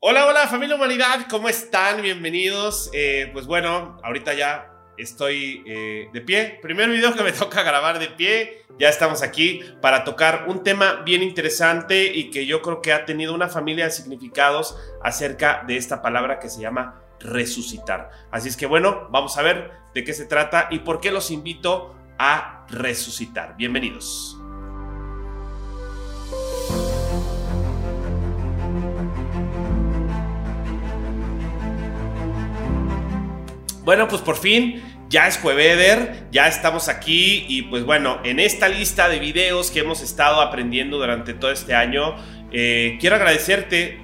Hola, hola familia humanidad, ¿cómo están? Bienvenidos. Eh, pues bueno, ahorita ya estoy eh, de pie. Primer video que me toca grabar de pie. Ya estamos aquí para tocar un tema bien interesante y que yo creo que ha tenido una familia de significados acerca de esta palabra que se llama resucitar. Así es que bueno, vamos a ver de qué se trata y por qué los invito a resucitar. Bienvenidos. Bueno, pues por fin ya es Jueveder, ya estamos aquí y pues bueno, en esta lista de videos que hemos estado aprendiendo durante todo este año, eh, quiero agradecerte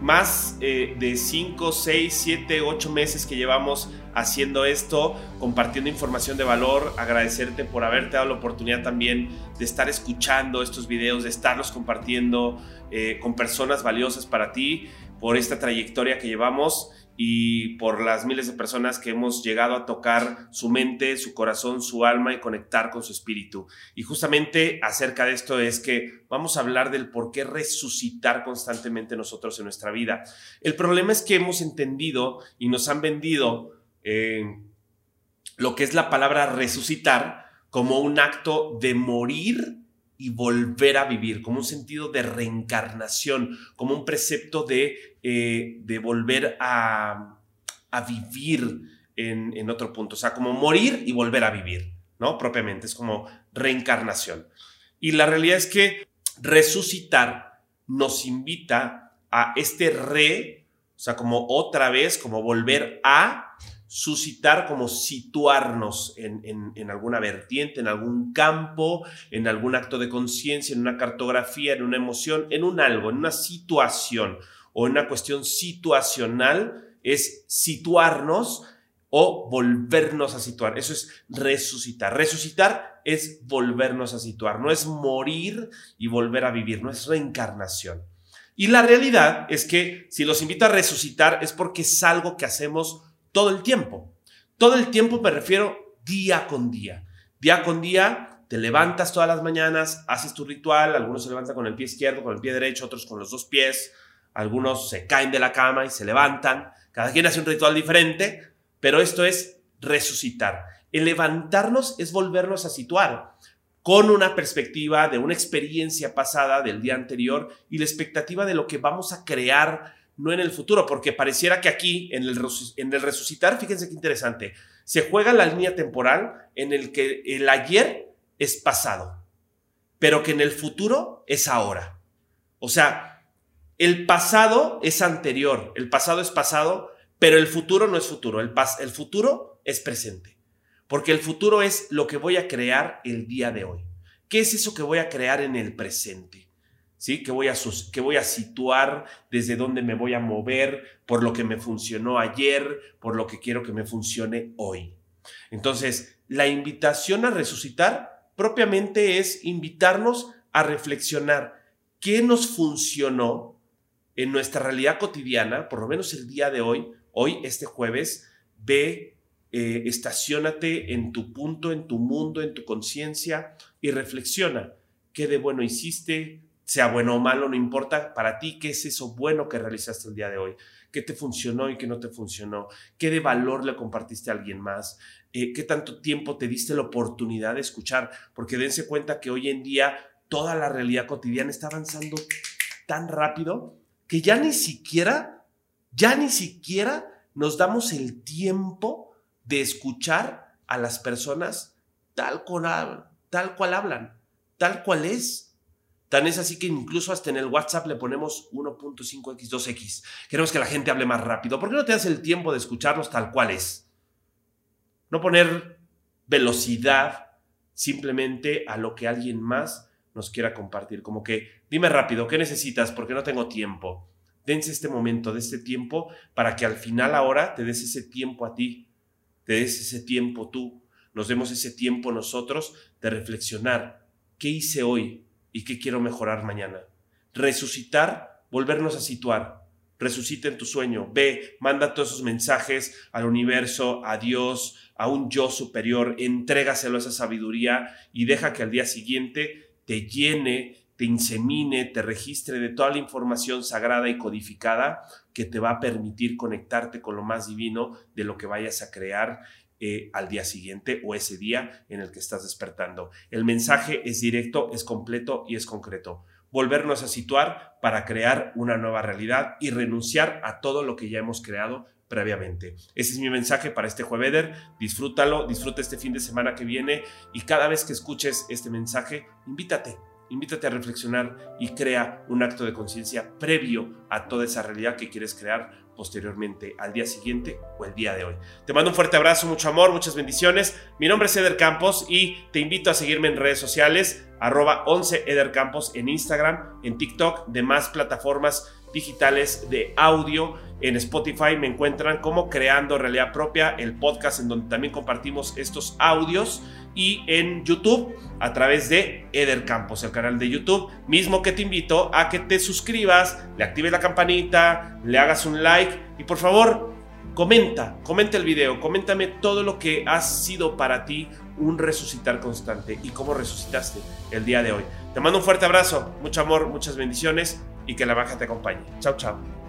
más eh, de 5, 6, 7, 8 meses que llevamos haciendo esto, compartiendo información de valor, agradecerte por haberte dado la oportunidad también de estar escuchando estos videos, de estarlos compartiendo eh, con personas valiosas para ti, por esta trayectoria que llevamos y por las miles de personas que hemos llegado a tocar su mente, su corazón, su alma y conectar con su espíritu. Y justamente acerca de esto es que vamos a hablar del por qué resucitar constantemente nosotros en nuestra vida. El problema es que hemos entendido y nos han vendido eh, lo que es la palabra resucitar como un acto de morir y volver a vivir, como un sentido de reencarnación, como un precepto de, eh, de volver a, a vivir en, en, otro punto, o sea, como morir y volver a vivir, ¿no? Propiamente, es como reencarnación. Y la realidad es que resucitar nos invita a este re, o sea, como otra vez, como volver a suscitar, como situarnos en, alguna vertiente, en algún campo, en algún acto de conciencia, en una cartografía, en una emoción, en un algo, en una situación o en una cuestión situacional, es situarnos o volvernos a situar. Eso es resucitar. Resucitar es volvernos a situar, no es morir y volver a vivir, no es reencarnación. Y la realidad es que si los invito a resucitar es porque es algo que hacemos todo el tiempo. Todo el tiempo me refiero día con día. Día con día te levantas todas las mañanas, haces tu ritual, algunos se levantan con el pie izquierdo, con el pie derecho, otros con los dos pies, algunos se caen de la cama y se levantan, cada quien hace un ritual diferente, pero esto es resucitar. El levantarnos es volvernos a situar con una perspectiva de una experiencia pasada del día anterior y la expectativa de lo que vamos a crear no en el futuro, porque pareciera que aquí, en el, resucitar, fíjense qué interesante, se juega la línea temporal en el que el ayer es pasado, pero que en el futuro es ahora. O sea, el pasado es anterior, el pasado es pasado, pero el futuro no es futuro, el, el futuro es presente, porque el futuro es lo que voy a crear el día de hoy. ¿Qué es eso que voy a crear en el presente? ¿Sí? Que voy, a, que voy a situar, desde dónde me voy a mover, por lo que me funcionó ayer, por lo que quiero que me funcione hoy. Entonces, la invitación a resucitar propiamente es invitarnos a reflexionar qué nos funcionó en nuestra realidad cotidiana, por lo menos el día de hoy, hoy, este jueves, ve, eh, estacionate en tu punto, en tu mundo, en tu conciencia y reflexiona. Qué de bueno hiciste, sea bueno o malo, no importa para ti qué es eso bueno que realizaste el día de hoy, qué te funcionó y qué no te funcionó, qué de valor le compartiste a alguien más, eh, qué tanto tiempo te diste la oportunidad de escuchar, porque dense cuenta que hoy en día toda la realidad cotidiana está avanzando tan rápido que ya ni siquiera, ya ni siquiera nos damos el tiempo de escuchar a las personas tal cual, tal cual hablan, tal cual es. Tan es así que incluso hasta en el WhatsApp le ponemos 1.5x, 2x. Queremos que la gente hable más rápido. ¿Por qué no te das el tiempo de escucharlos tal cual es? No poner velocidad simplemente a lo que alguien más nos quiera compartir. Como que, dime rápido, ¿qué necesitas? Porque no tengo tiempo. Dense este momento de este tiempo para que al final ahora te des ese tiempo a ti. Te des ese tiempo tú. Nos demos ese tiempo nosotros de reflexionar. ¿Qué hice hoy? Y qué quiero mejorar mañana. Resucitar, volvernos a situar. Resucita en tu sueño. Ve, manda todos esos mensajes al universo, a Dios, a un yo superior. Entrégaselo a esa sabiduría y deja que al día siguiente te llene, te insemine, te registre de toda la información sagrada y codificada que te va a permitir conectarte con lo más divino de lo que vayas a crear eh, al día siguiente o ese día en el que estás despertando. El mensaje es directo, es completo y es concreto. Volvernos a situar para crear una nueva realidad y renunciar a todo lo que ya hemos creado previamente. Ese es mi mensaje para este jueves. Disfrútalo, disfruta este fin de semana que viene y cada vez que escuches este mensaje, invítate, invítate a reflexionar y crea un acto de conciencia previo a toda esa realidad que quieres crear posteriormente, al día siguiente o el día de hoy. Te mando un fuerte abrazo, mucho amor, muchas bendiciones. Mi nombre es Eder Campos y te invito a seguirme en redes sociales, arroba 11 Eder Campos en Instagram, en TikTok, demás plataformas digitales de audio. En Spotify me encuentran como Creando Realidad Propia, el podcast en donde también compartimos estos audios. Y en YouTube a través de Eder Campos, el canal de YouTube, mismo que te invito a que te suscribas, le actives la campanita, le hagas un like y por favor comenta, comenta el video, coméntame todo lo que ha sido para ti un resucitar constante y cómo resucitaste el día de hoy. Te mando un fuerte abrazo, mucho amor, muchas bendiciones y que la baja te acompañe. Chao, chao.